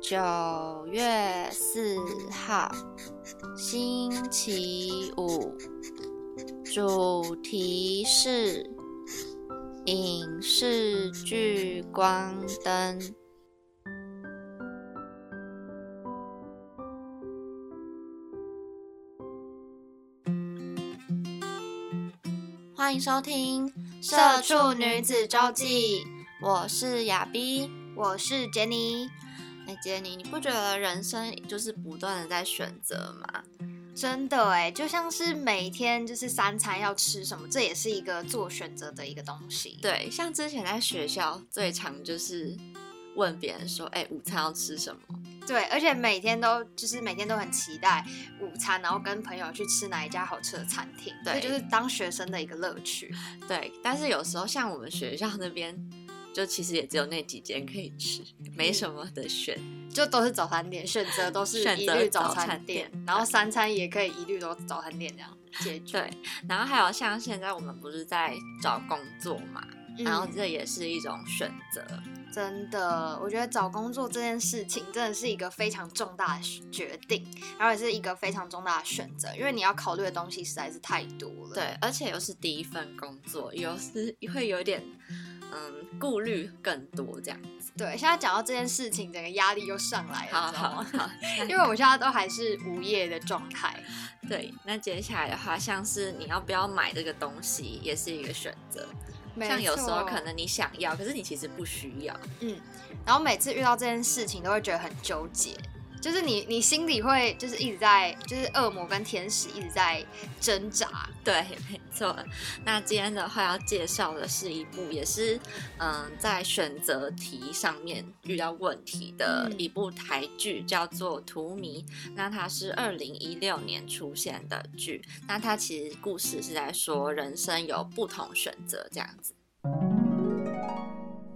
九月四号，星期五，主题是影视聚光灯。欢迎收听《社畜女子周记》，我是亚逼，我是杰尼。杰尼，你不觉得人生就是不断的在选择吗？真的哎，就像是每天就是三餐要吃什么，这也是一个做选择的一个东西。对，像之前在学校最常就是问别人说，哎，午餐要吃什么？对，而且每天都就是每天都很期待午餐，然后跟朋友去吃哪一家好吃的餐厅。对，就是当学生的一个乐趣。对，但是有时候像我们学校那边。就其实也只有那几间可以吃，没什么的选，就都是早餐店，选择都是一律早餐店，然后三餐也可以一律都早餐店这样解决。对，然后还有像现在我们不是在找工作嘛，然后这也是一种选择。真的，我觉得找工作这件事情真的是一个非常重大的决定，然后也是一个非常重大的选择，因为你要考虑的东西实在是太多了。对，而且又是第一份工作，有时会有点。嗯，顾虑更多这样子。对，现在讲到这件事情，整个压力又上来了，好好好，因为我现在都还是无业的状态。对，那接下来的话，像是你要不要买这个东西，也是一个选择。像有时候可能你想要，可是你其实不需要。嗯，然后每次遇到这件事情，都会觉得很纠结。就是你，你心里会就是一直在，就是恶魔跟天使一直在挣扎。对，没错。那今天的话要介绍的是一部，也是嗯，在选择题上面遇到问题的一部台剧，叫做《荼蘼》。那它是二零一六年出现的剧。那它其实故事是在说人生有不同选择这样子。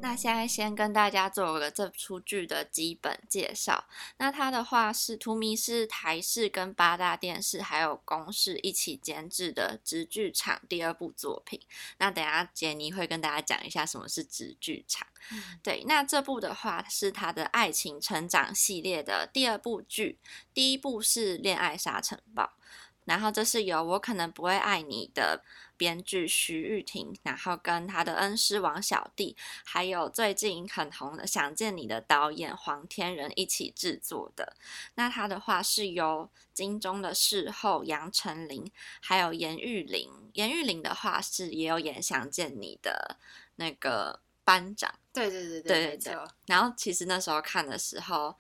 那现在先跟大家做个这出剧的基本介绍。那它的话是《荼蘼》是台视跟八大电视还有公视一起监制的直剧场第二部作品。那等下杰尼会跟大家讲一下什么是直剧场。对，那这部的话是他的爱情成长系列的第二部剧，第一部是《恋爱沙尘暴》。然后这是由我可能不会爱你的编剧徐玉婷，然后跟他的恩师王小弟，还有最近很红的《想见你》的导演黄天仁一起制作的。那他的话是由金钟的事后杨丞琳，还有严玉玲。严玉玲的话是也有演《想见你》的那个班长。对对对对对对。然后其实那时候看的时候，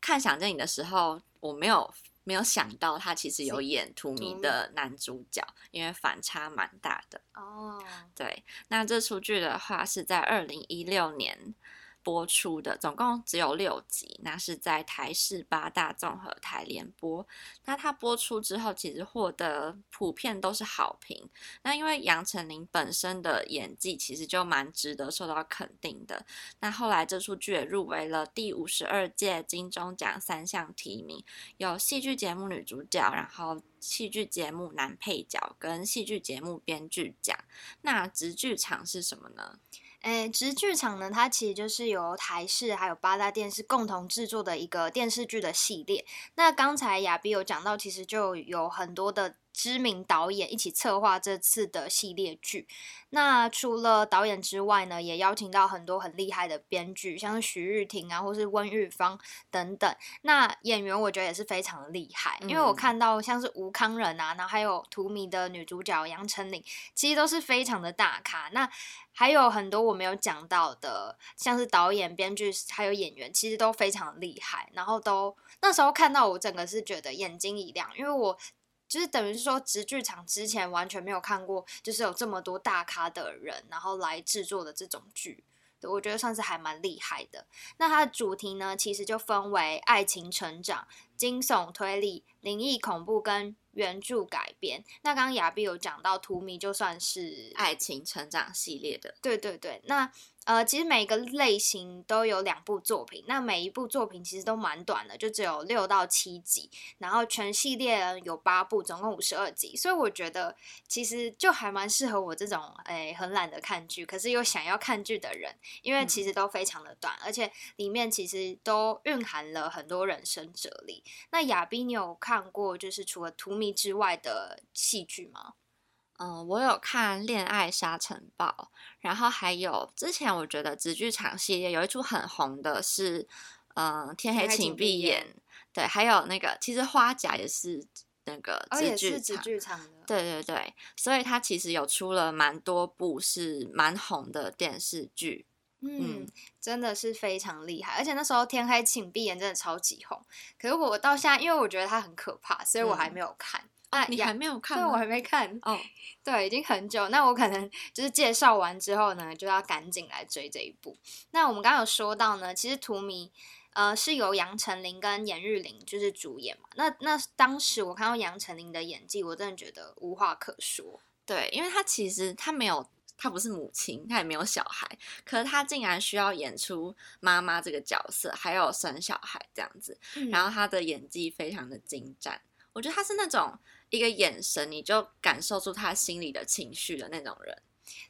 看《想见你》的时候，我没有。没有想到他其实有演图迷的男主角，因为反差蛮大的。哦，对，那这出剧的话是在二零一六年。播出的总共只有六集，那是在台视八大综合台联播。那它播出之后，其实获得普遍都是好评。那因为杨丞琳本身的演技其实就蛮值得受到肯定的。那后来这出剧也入围了第五十二届金钟奖三项提名，有戏剧节目女主角，然后戏剧节目男配角跟戏剧节目编剧奖。那直剧场是什么呢？诶，直剧场呢，它其实就是由台视还有八大电视共同制作的一个电视剧的系列。那刚才亚比有讲到，其实就有很多的。知名导演一起策划这次的系列剧。那除了导演之外呢，也邀请到很多很厉害的编剧，像是徐玉婷啊，或是温玉芳等等。那演员我觉得也是非常的厉害，因为我嗯看到像是吴康仁啊，然后还有荼蘼的女主角杨丞琳，其实都是非常的大咖。那还有很多我没有讲到的，像是导演、编剧还有演员，其实都非常厉害。然后都那时候看到我整个是觉得眼睛一亮，因为我就是等于是说，直剧场之前完全没有看过，就是有这么多大咖的人，然后来制作的这种剧。对我觉得算是还蛮厉害的。那它的主题呢，其实就分为爱情成长、惊悚推理、灵异恐怖跟原著改编。那刚刚亚碧有讲到，荼蘼就算是爱情成长系列的，对对对，那呃，其实每个类型都有两部作品，那每一部作品其实都蛮短的，就只有六到七集，然后全系列有八部，总共五十二集，所以我觉得其实就还蛮适合我这种诶很懒得看剧，可是又想要看剧的人，因为其实都非常的短，而且里面其实都蕴含了很多人生哲理。那亚斌，你有看过就是除了《荼蘼》之外的戏剧吗？嗯，我有看《恋爱沙尘暴》，然后还有之前我觉得直剧场系列有一出很红的是，嗯，《天黑天黑请请闭闭眼》，对，还有那个其实花甲也是那个哦，直也是直剧场，剧场的，对对对，所以它其实有出了蛮多部是蛮红的电视剧，嗯嗯，真的是非常厉害，而且那时候《天黑请闭眼》真的超级红。可是我到现在，因为我觉得它很可怕，所以我还嗯没有看。哦那，亚你还没有看对，我还没看。哦，对，已经很久。那我可能就是介绍完之后呢，就要赶紧来追这一部。那我们刚刚有说到呢，其实《荼蘼》呃是由杨丞琳跟严玉玲就是主演嘛。那那当时我看到杨丞琳的演技，我真的觉得无话可说。对，因为她其实她没有，她不是母亲，她也没有小孩，可是她竟然需要演出妈妈这个角色，还有生小孩这样子，然后后他的演技非常的精湛，我觉得她是那种一个眼神你就感受出他心里的情绪的那种人。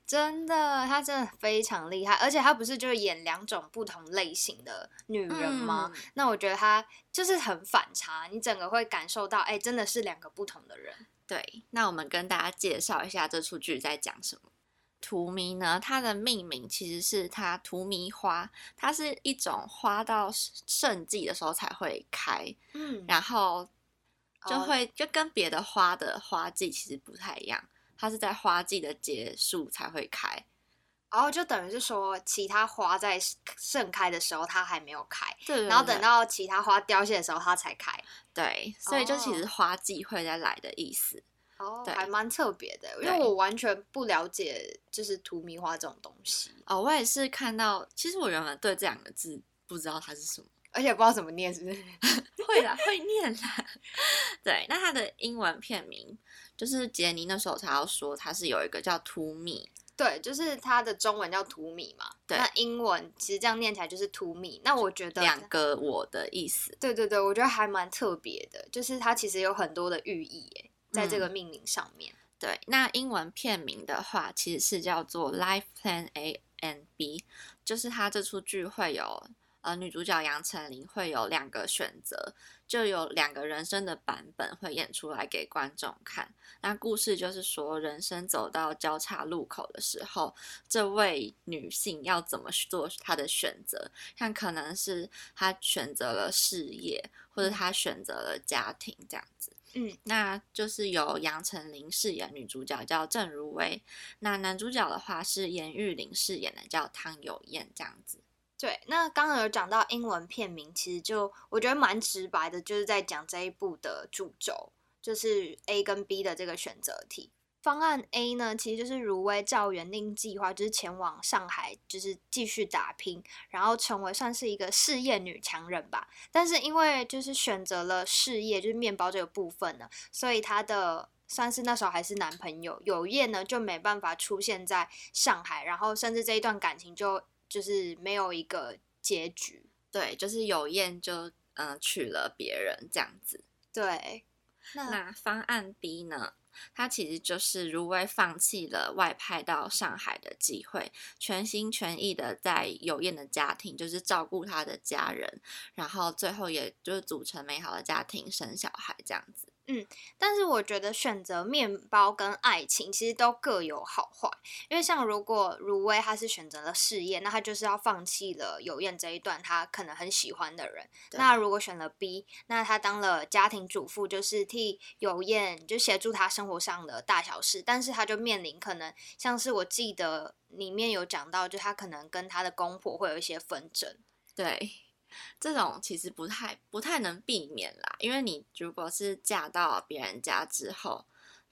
真的，她真的非常厉害，而且她不是就是演两种不同类型的女人吗？嗯那我觉得她就是很反差，你整个会感受到，哎、真的是两个不同的人。对，那我们跟大家介绍一下这出剧在讲什么。荼蘼呢，它的命名其实是它荼蘼花，它是一种花到盛季的时候才会开，嗯然后就哦会就跟别的花的花季其实不太一样，它是在花季的结束才会开。然后就等于是说，其他花在盛开的时候它还没有开，对然后等到其他花凋谢的时候它才开。对，所以就其实哦花季会再来的意思。哦，对还蛮特别的，因为我完全不了解就是荼蘼花这种东西，哦，我也是看到，其实我原本对这两个字不知道它是什么。而且不知道怎么念，是不是？会啦，会念啦。对，那它的英文片名就是杰尼那时候才要说，它是有一个叫《To Me》。对，就是它的中文叫荼蘼嘛，对那英文其实这样念起来就是荼蘼。那我觉得两个我的意思。对对对，我觉得还蛮特别的，就是它其实有很多的寓意诶，在这个嗯命名上面。对，那英文片名的话，其实是叫做《Life Plan A and B》，就是它这出剧会有呃女主角杨丞琳会有两个选择，就有两个人生的版本会演出来给观众看。那故事就是说，人生走到交叉路口的时候，这位女性要怎么做她的选择？像可能是她选择了事业，或者她选择了家庭这样子。嗯，那就是由杨丞琳饰演女主角叫郑如薇，那男主角的话是严玉玲饰演的叫汤有燕这样子。对。那刚刚有讲到英文片名，其实就我觉得蛮直白的，就是在讲这一部的主轴，就是 A 跟 B 的这个选择题。方案 A 呢，其实就是如薇照原定计划，就是前往上海，就是继续打拼，然后成为算是一个事业女强人吧。但是因为就是选择了事业，就是面包这个部分呢，所以她的算是那时候还是男朋友有业呢，就没办法出现在上海，然后甚至这一段感情就就是没有一个结局。对，就是有燕就嗯、呃娶了别人这样子。对，那那方案 B 呢？他其实就是如薇放弃了外派到上海的机会，全心全意的在有燕的家庭，就是照顾他的家人，然后最后也就是组成美好的家庭，生小孩这样子。但是我觉得选择面包跟爱情其实都各有好坏，因为像如果如薇她是选择了事业，那她就是要放弃了有燕这一段她可能很喜欢的人。那如果选了 B，那她当了家庭主妇，就是替有燕就协助她生活上的大小事，但是她就面临可能像是我记得里面有讲到，就她可能跟她的公婆会有一些纷争。对，这种其实不太不太能避免啦，因为你如果是嫁到别人家之后，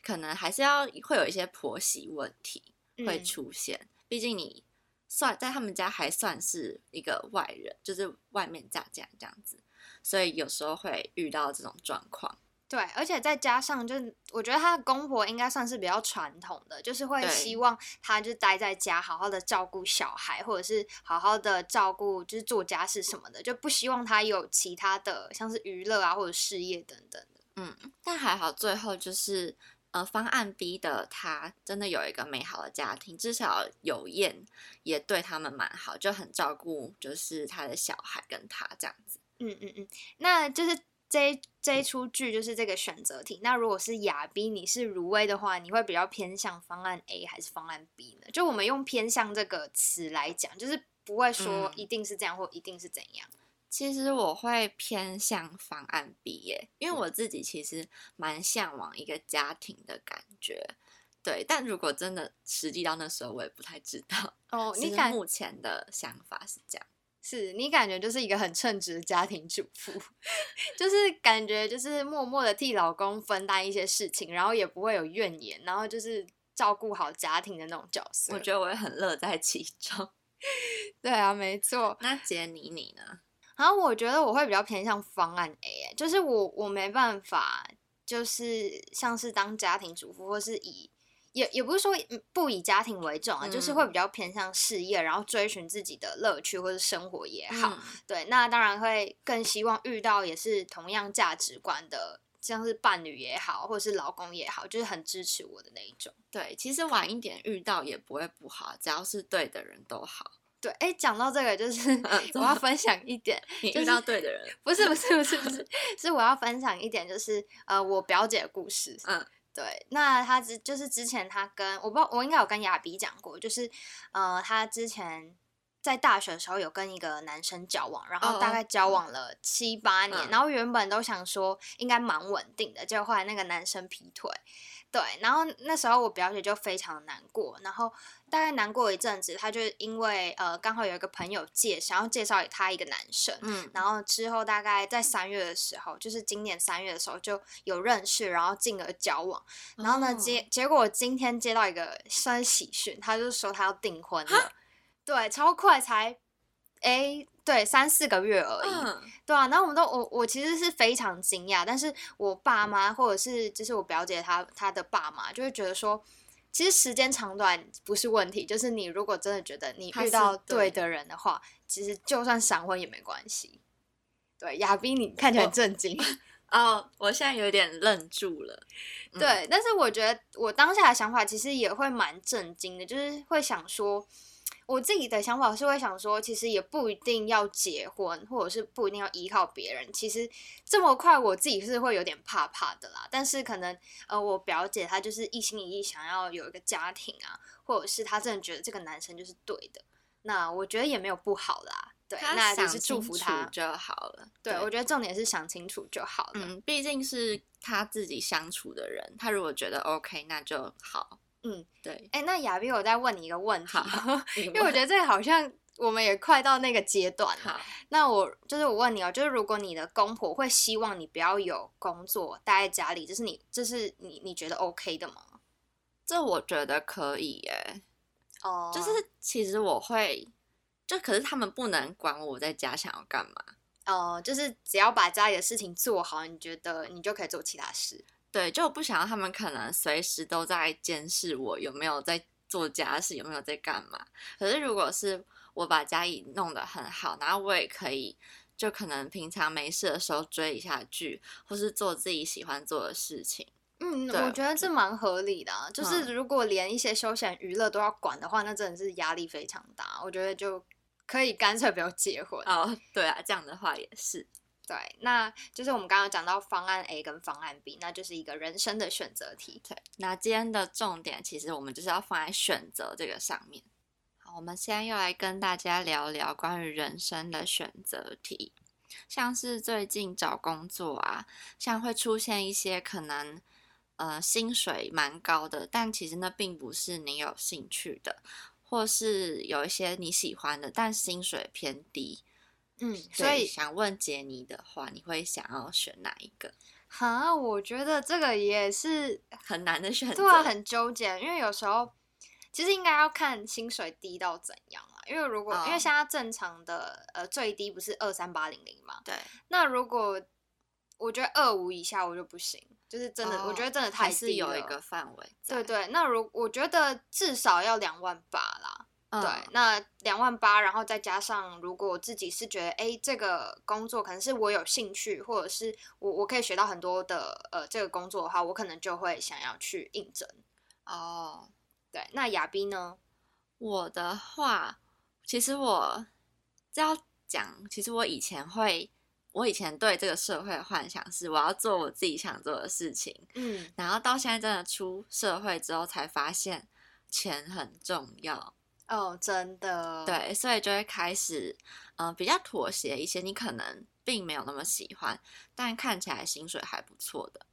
可能还是要会有一些婆媳问题会嗯出现，毕竟你算在他们家还算是一个外人，就是外面嫁嫁这样子，所以有时候会遇到这种状况。对，而且再加上，就是我觉得她的公婆应该算是比较传统的，就是会希望她就待在家，好好的照顾小孩，或者是好好的照顾，就是做家事什么的，就不希望她有其他的像是娱乐啊或者事业等等的。嗯，但还好最后就是呃方案 B 的他真的有一个美好的家庭，至少有燕也对他们蛮好，就很照顾就是他的小孩跟他这样子。嗯嗯嗯，那就是这一这一出剧就是这个选择题。那如果是亚逼，你是如薇的话，你会比较偏向方案 A 还是方案 B 呢？就我们用偏向这个词来讲，就是不会说嗯一定是这样或一定是怎样。其实我会偏向方案 B 耶，因为我自己其实蛮向往一个家庭的感觉。对，但如果真的实际到那时候，我也不太知道。哦，你目前的想法是这样。是你感觉就是一个很称职的家庭主妇，就是感觉就是默默的替老公分担一些事情，然后也不会有怨言，然后就是照顾好家庭的那种角色。我觉得我也很乐在其中。对啊，没错。那杰尼你呢？然后我觉得我会比较偏向方案 A，欸就是我我没办法，就是像是当家庭主妇，或是以也也不是说嗯不以家庭为重啊，就是会嗯比较偏向事业，然后追寻自己的乐趣或者生活也好。嗯对，那当然会更希望遇到也是同样价值观的，像是伴侣也好，或者是老公也好，就是很支持我的那一种。对，其实晚一点遇到也不会不好，只要是对的人都好。对，哎，讲到这个，就是 我要分享一点，就是你遇到对的人，不是不是不是不是，是我要分享一点，就是呃，我表姐的故事。嗯，对，那他之就是之前他跟我不知道，我应该有跟雅比讲过，就是呃，他之前在大学的时候有跟一个男生交往，然后大哦概交往了七八年，嗯然后原本都想说应该蛮稳定的，结果后来那个男生劈腿。对，然后那时候我表姐就非常难过，然后大概难过一阵子，她就因为呃刚好有一个朋友介想要介绍给她一个男生，嗯，然后之后大概在三月的时候，就是今年三月的时候就有认识，然后进而交往。然后呢，哦结结果我今天接到一个算是喜讯，他就说他要订婚了，对，超快才，哎，对，三四个月而已。嗯，对啊，然后我们都我我其实是非常惊讶，但是我爸妈或者是就是我表姐她她的爸妈就会觉得说，其实时间长短不是问题，就是你如果真的觉得你遇到对的人的话，其实就算闪婚也没关系。对，亚斌，你看起来很震惊。哦，我现在有点愣住了。嗯，对，但是我觉得我当下的想法其实也会蛮震惊的，就是会想说，我自己的想法是会想说，其实也不一定要结婚，或者是不一定要依靠别人。其实这么快，我自己是会有点怕怕的啦。但是可能呃，我表姐她就是一心一意想要有一个家庭啊，或者是她真的觉得这个男生就是对的，那我觉得也没有不好啦。对，那就是祝福他。就好了。对，我觉得重点是想清楚就好了。嗯，毕竟是他自己相处的人，他如果觉得 OK，那就好。嗯，对，哎、那亚斌，我再问你一个问题，因因为我觉得这个好像我们也快到那个阶段了。那我就是我问你哦，就是如果你的公婆会希望你不要有工作，待在家里，这是你这是你你觉得 OK 的吗？这我觉得可以耶。哦就是其实我会，就可是他们不能管我在家想要干嘛。哦，就是只要把家里的事情做好，你觉得你就可以做其他事。对，就我不想要他们可能随时都在监视我有没有在做家事，有没有在干嘛。可是如果是我把家里弄得很好，然后我也可以，就可能平常没事的时候追一下剧，或是做自己喜欢做的事情。嗯，我觉得这蛮合理的、啊。就是嗯如果连一些休闲娱乐都要管的话，那真的是压力非常大。我觉得就可以干脆不要结婚。哦，对啊，这样的话也是。对，那就是我们刚刚讲到方案 A 跟方案 B，那就是一个人生的选择题。对，那今天的重点其实我们就是要放在选择这个上面。好，我们现在又来跟大家聊聊关于人生的选择题，像是最近找工作啊，像会出现一些可能呃薪水蛮高的，但其实那并不是你有兴趣的，或是有一些你喜欢的，但薪水偏低。嗯，所所以想问杰尼的话，你会想要选哪一个？哈，我觉得这个也是很难的选择，对啊，很纠结，因为有时候其实应该要看薪水低到怎样啊。因为如果、因为哦现在正常的呃最低不是二三八零零嘛，对，那如果我觉得二五以下我就不行，就是真的，我觉得真的还是有一个范围在。对对，那如我觉得至少要两万八啦。嗯对，那两万八，然后再加上，如果我自己是觉得，哎，这个工作可能是我有兴趣，或者是我我可以学到很多的呃这个工作的话，我可能就会想要去应征。哦，对，那亚斌呢？我的话，其实我这要讲，其实我以前会，我以前对这个社会的幻想是，我要做我自己想做的事情，嗯，然后到现在真的出社会之后，才发现钱很重要。哦，真的，，对，所以就会开始，嗯、比较妥协一些，你可能并没有那么喜欢，但看起来薪水还不错的。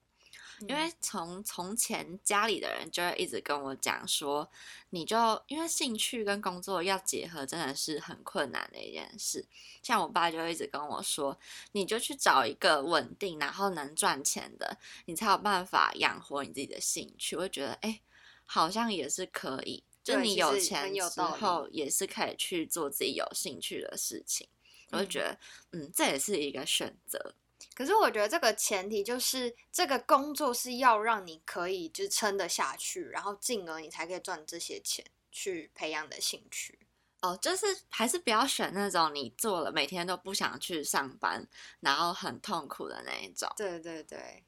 因为从从前家里的人就会一直跟我讲说，你就因为兴趣跟工作要结合，真的是很困难的一件事。像我爸就一直跟我说，你就去找一个稳定然后能赚钱的，你才有办法养活你自己的兴趣。我就觉得，哎、好像也是可以，就你有钱之后，也是可以去做自己有兴趣的事情。我就觉得，嗯，这也是一个选择。可是我觉得这个前提就是这个工作是要让你可以就撑得下去，然后进而你才可以赚这些钱去培养你的兴趣。哦，就是还是不要选那种你做了每天都不想去上班，然后很痛苦的那一种。对对对，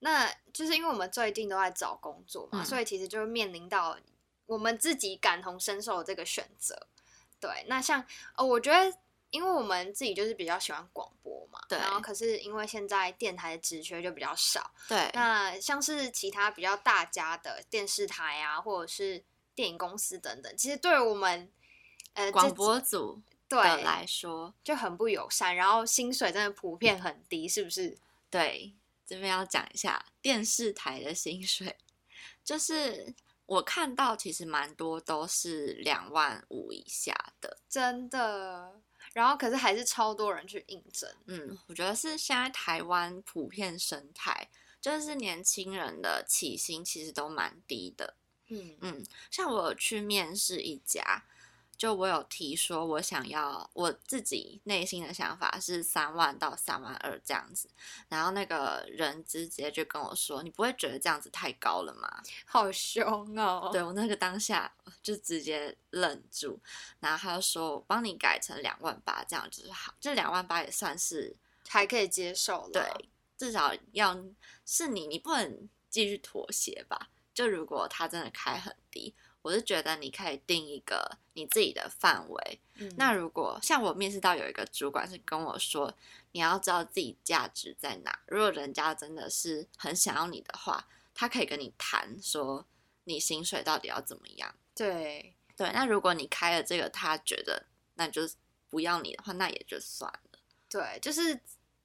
那就是因为我们最近都在找工作嘛，嗯所以其实就会面临到我们自己感同身受的这个选择。对，那像呃，我觉得。因为我们自己就是比较喜欢广播嘛，对然后可是因为现在电台的职缺就比较少，对，那像是其他比较大家的电视台啊，或者是电影公司等等，其实对我们呃广播组对的来说，就很不友善，然后薪水真的普遍很低，是不是？对这边要讲一下电视台的薪水，就是我看到其实蛮多都是两万五以下的。真的。然后可是还是超多人去应征，嗯，我觉得是现在台湾普遍生态，就是年轻人的起薪其实都蛮低的。嗯嗯，像我有去面试一家，就我有提说我想要我自己内心的想法是三万到三万二这样子，然后那个人直接就跟我说，你不会觉得这样子太高了吗？好凶哦。对我那个当下就直接愣住，然后他就说我帮你改成两万八，这样就是好，这两万八也算是还可以接受了。对，至少要是你，你不能继续妥协吧？就如果他真的开很低，我是觉得你可以定一个你自己的范围。嗯，那如果像我面试到有一个主管是跟我说，你要知道自己价值在哪。如果人家真的是很想要你的话，他可以跟你谈说你薪水到底要怎么样。对，对，那如果你开了这个，他觉得那就不要你的话，那也就算了。对，就是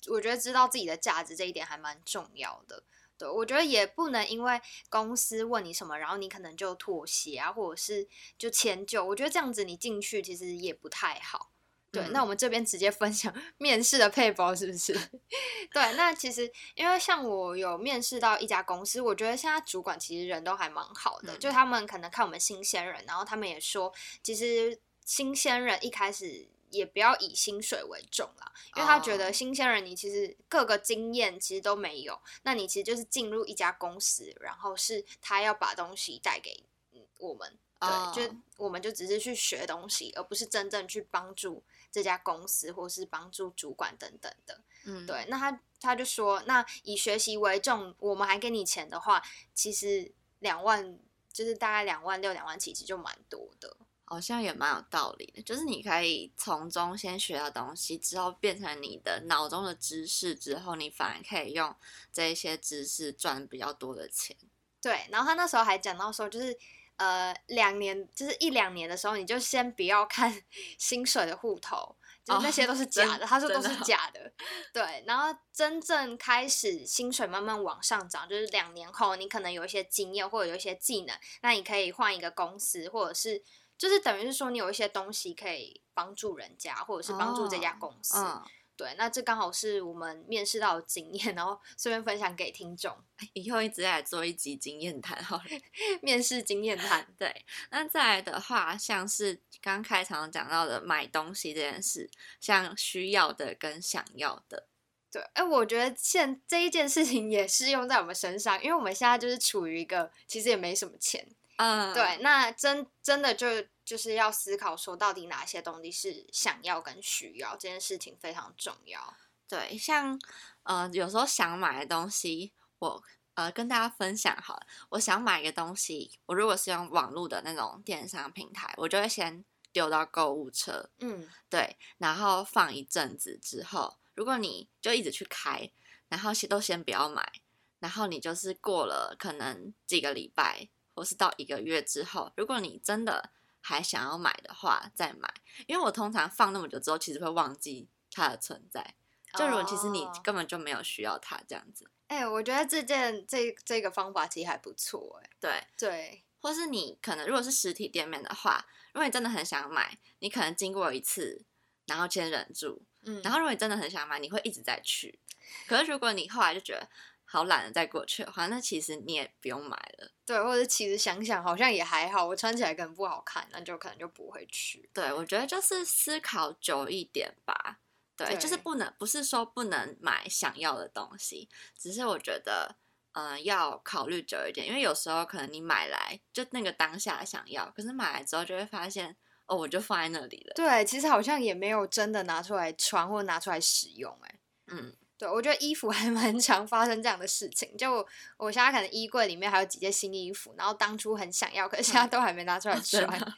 我觉得知道自己的价值这一点还蛮重要的。对，我觉得也不能因为公司问你什么，然后你可能就妥协啊，或者是就迁就。我觉得这样子你进去其实也不太好。对，嗯那我们这边直接分享面试的配包是不是？对，那其实因为像我有面试到一家公司，我觉得现在主管其实人都还蛮好的，嗯就他们可能看我们新鲜人，然后他们也说，其实新鲜人一开始也不要以薪水为重啦，因为他觉哦得新鲜人你其实各个经验其实都没有，那你其实就是进入一家公司，然后是他要把东西带给嗯我们。对，就哦我们就只是去学东西，而不是真正去帮助这家公司或是帮助主管等等的。嗯，对，那他他就说，那以学习为重，我们还给你钱的话，其实两万就是大概两万六、两万七，其实就蛮多的。好像也蛮有道理的，就是你可以从中先学到东西，之后变成你的脑中的知识，之后你反而可以用这一些知识赚比较多的钱。对，然后他那时候还讲到说，就是呃两年，就是一两年的时候，你就先不要看 薪水的户头，就是那些都是假的。真他说都是假的，对。然后真正开始薪水慢慢往上涨，就是两年后，你可能有一些经验或者有一些技能，那你可以换一个公司，或者是就是等于是说你有一些东西可以帮助人家，或者是帮助这家哦公司。嗯，对，那这刚好是我们面试到的经验，然后顺便分享给听众 以后一直来做一集经验谈好了。面试经验谈。对，那再来的话，像是刚开场讲到的买东西这件事，像需要的跟想要的，对，哎、我觉得现这一件事情也适用在我们身上，因为我们现在就是处于一个其实也没什么钱，嗯，对，那真真的就就是要思考说，到底哪些东西是想要跟需要，这件事情非常重要。对，像呃，有时候想买的东西，我呃跟大家分享好了。我想买一个东西，我如果是用网络的那种电商平台，我就会先丢到购物车，嗯，对，然后放一阵子之后，如果你就一直去开，然后先都先不要买，然后你就是过了可能几个礼拜，或是到一个月之后，如果你真的还想要买的话，再买。因为我通常放那么久之后，其实会忘记它的存在。就如果其实你哦根本就没有需要它这样子，哎、我觉得这件这这个方法其实还不错，哎，对，对，或是你可能如果是实体店面的话，如果你真的很想买，你可能经过一次，然后先忍住，嗯，然后如果你真的很想买，你会一直在去。可是如果你后来就觉得好懒得再过去的话，那其实你也不用买了。对，或者其实想想好像也还好，我穿起来可能不好看，那就可能就不会去。对，我觉得就是思考久一点吧。对，就是不能不是说不能买想要的东西，只是我觉得，嗯、要考虑久一点，因为有时候可能你买来就那个当下想要，可是买来之后就会发现，哦，我就放在那里了。对，其实好像也没有真的拿出来穿或拿出来使用，哎。嗯，对，我觉得衣服还 蛮常发生这样的事情。就我我现在可能衣柜里面还有几件新衣服，然后当初很想要，可是现在都还没拿出来穿。的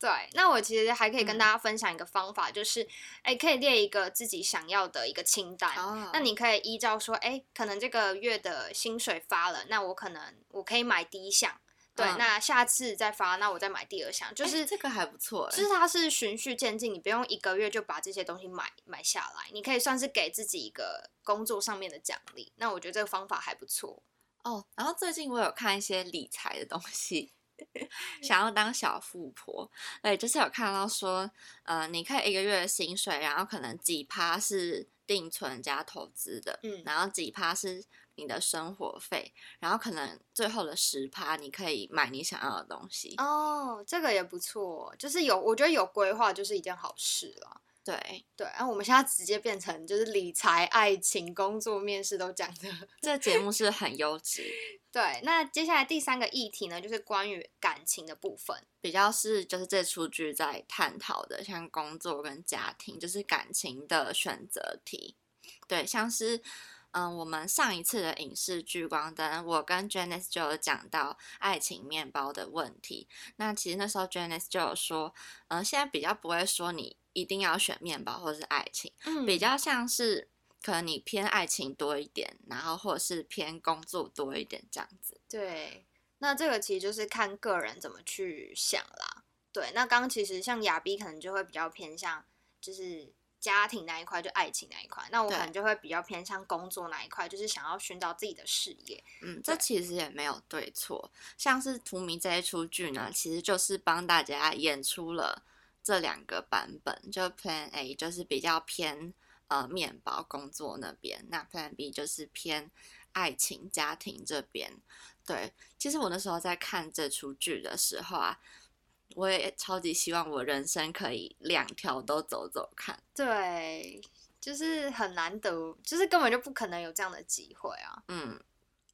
对，那我其实还可以跟嗯大家分享一个方法，就是哎，可以列一个自己想要的一个清单。哦，那你可以依照说，哎，可能这个月的薪水发了，那我可能我可以买第一项，对，嗯那下次再发，那我再买第二箱，就诶是这个还不错欸，就是它是循序渐进，你不用一个月就把这些东西买买下来，你可以算是给自己一个工作上面的奖励。那我觉得这个方法还不错。哦，然后最近我有看一些理财的东西，想要当小富婆，对，就是有看到说，呃，你可以一个月的薪水，然后可能几趴是定存加投资的，嗯然后几趴是你的生活费，然后可能最后的十趴你可以买你想要的东西，哦，这个也不错，就是有我觉得有规划就是一件好事了。对，对，然、后我们现在直接变成就是理财、爱情、工作、面试都讲的。这节目是很优质，对，那接下来第三个议题呢，就是关于感情的部分。比较是就是这出剧在探讨的，像工作跟家庭，就是感情的选择题。对，像是嗯，我们上一次的影视聚光灯，我跟 Janice 就有讲到爱情面包的问题。那其实那时候 Janice 就有说，嗯，现在比较不会说你一定要选面包或者是爱情，嗯比较像是可能你偏爱情多一点，然后或者是偏工作多一点这样子。对，那这个其实就是看个人怎么去想啦。对，那刚刚其实像亚逼可能就会比较偏向就是家庭那一块，就爱情那一块。那我可能就会比较偏向工作那一块，就是想要寻找自己的事业。嗯，这其实也没有对错。像是《荼蘼》这一出剧呢，其实就是帮大家演出了这两个版本，就 Plan A 就是比较偏呃面包工作那边，那 Plan B 就是偏爱情家庭这边。对，其实我那时候在看这出剧的时候啊，我也超级希望我人生可以两条都走走看。对，就是很难得，就是根本就不可能有这样的机会啊。嗯，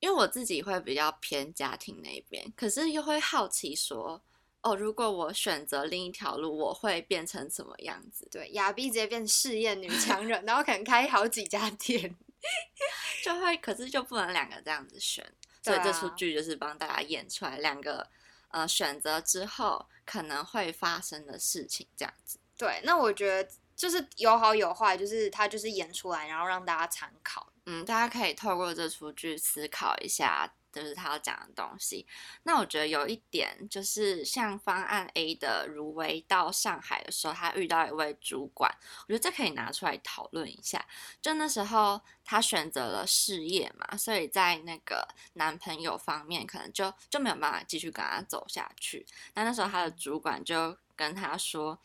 因为我自己会比较偏家庭那边，可是又会好奇说，哦，如果我选择另一条路，我会变成什么样子？对，亚碧直接变事业女强人，然后可能开好几家店。就会，可是就不能两个这样子选，所以这出啊剧就是帮大家演出来两个呃选择之后可能会发生的事情，这样子。对，那我觉得就是有好有坏，就是他就是演出来，然后让大家参考。嗯，大家可以透过这出剧思考一下，就是他要讲的东西。那我觉得有一点就是，像方案 A 的如薇到上海的时候，他遇到一位主管，我觉得这可以拿出来讨论一下。就那时候他选择了事业嘛，所以在那个男朋友方面，可能就就没有办法继续跟他走下去。那那时候他的主管就跟他说，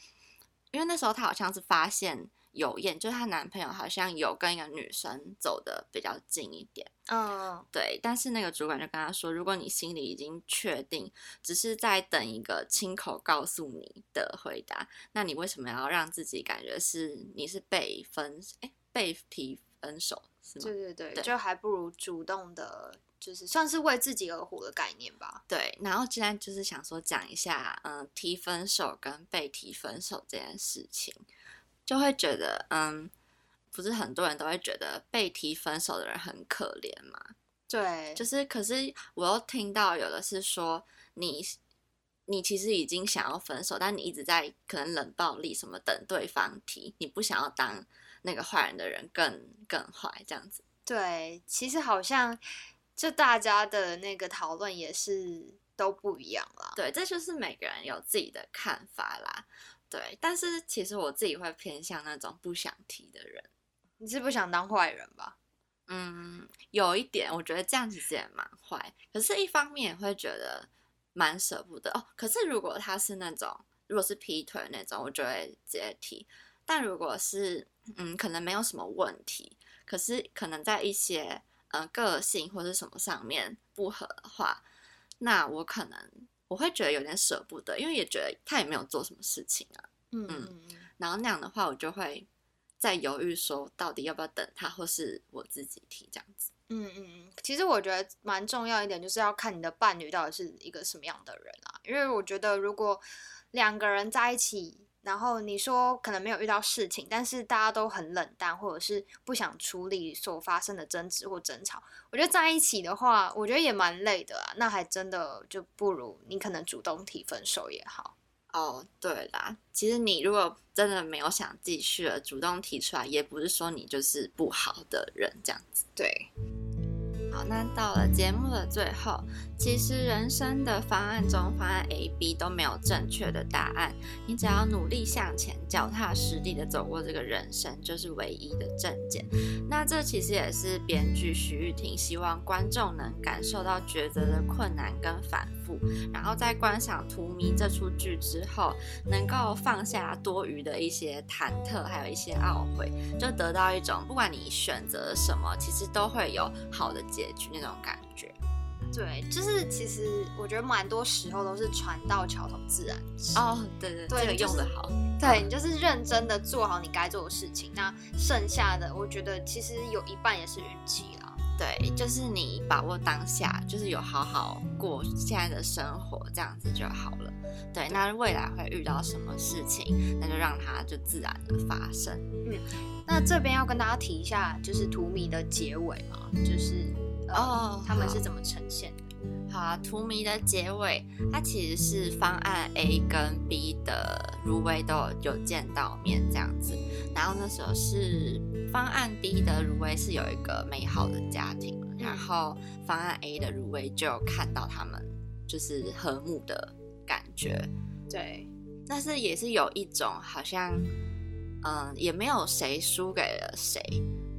因为那时候他好像是发现。有验，就是她男朋友好像有跟一个女生走的比较近一点，嗯，对。但是那个主管就跟她说，如果你心里已经确定，只是在等一个亲口告诉你的回答，那你为什么要让自己感觉是你是被分，哎，被提分手是吗？对对对，对就还不如主动的，就是算是为自己而活的概念吧。对，然后既然就是想说讲一下，嗯，提分手跟被提分手这件事情。就会觉得，嗯，不是很多人都会觉得被提分手的人很可怜嘛？对，就是，可是我又听到有的是说，你你其实已经想要分手，但你一直在可能冷暴力什么等对方提，你不想要当那个坏人的人更更坏这样子。对，其实好像就大家的那个讨论也是都不一样啦。对，这就是每个人有自己的看法啦。对，但是其实我自己会偏向那种不想提的人。你是不想当坏人吧？嗯，有一点，我觉得这样其实也蛮坏。可是，一方面也会觉得蛮舍不得哦。可是，如果他是那种，如果是劈腿那种，我就会直接提。但如果是嗯，可能没有什么问题，可是可能在一些呃个性或者什么上面不合的话，那我可能。我会觉得有点舍不得，因为也觉得他也没有做什么事情啊。嗯嗯然后那样的话，我就会在犹豫说，到底要不要等他，或是我自己提这样子。嗯嗯嗯，其实我觉得蛮重要一点，就是要看你的伴侣到底是一个什么样的人啊。因为我觉得如果两个人在一起，然后你说可能没有遇到事情，但是大家都很冷淡，或者是不想处理所发生的争执或争吵，我觉得在一起的话，我觉得也蛮累的啊。那还真的就不如你可能主动提分手也好。哦，对啦，其实你如果真的没有想继续了，主动提出来，也不是说你就是不好的人这样子。对。好，那到了节目的最后，其实人生的方案中，方案 A、B 都没有正确的答案。你只要努力向前，脚踏实地的走过这个人生，就是唯一的正解。那这其实也是编剧徐玉婷希望观众能感受到抉择的困难跟反复，然后在观赏《荼蘼》这出剧之后，能够放下多余的一些忐忑，还有一些懊悔，就得到一种不管你选择什么，其实都会有好的结。结局那种感觉，对，就是其实我觉得蛮多时候都是船到桥头自然直哦，对对，对，这个用的好，对你就是认真的做好你该做的事情，那剩下的我觉得其实有一半也是运气啦。对，就是你把握当下，就是有好好过现在的生活，这样子就好了。对，那未来会遇到什么事情，那就让它就自然的发生。嗯，那这边要跟大家提一下，就是图米的结尾嘛，就是哦，他们是怎么呈现的？好啊，荼蘼的结尾，它其实是方案 A 跟 B 的如薇都有见到面这样子，然后那时候是方案 B 的如薇是有一个美好的家庭，然后方案 A 的如薇就看到他们就是和睦的感觉，对，但是也是有一种好像，嗯，也没有谁输给了谁，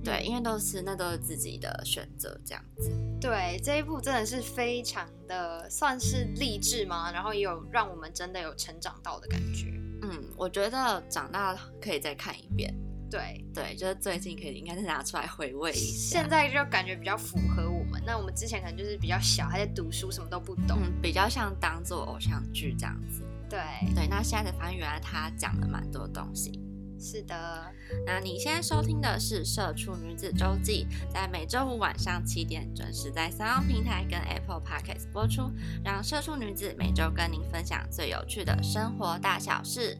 对，因为都是那都是自己的选择这样子。对，这一部真的是非常的算是励志吗，然后也有让我们真的有成长到的感觉。嗯，我觉得长大可以再看一遍。对对，就是最近可以应该是拿出来回味一下。现在就感觉比较符合我们，那我们之前可能就是比较小，还在读书，什么都不懂，嗯，比较像当做偶像剧这样子。对对，那现在才发现原来他讲了蛮多东西。是的，那你现在收听的是《社畜女子周记》，在每周五晚上七点准时在三方平台跟 Apple Podcast 播出，让社畜女子每周跟您分享最有趣的生活大小事。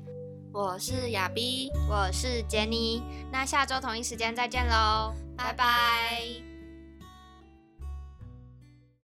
我是亚碧，我是杰妮，那下周同一时间再见喽，拜拜。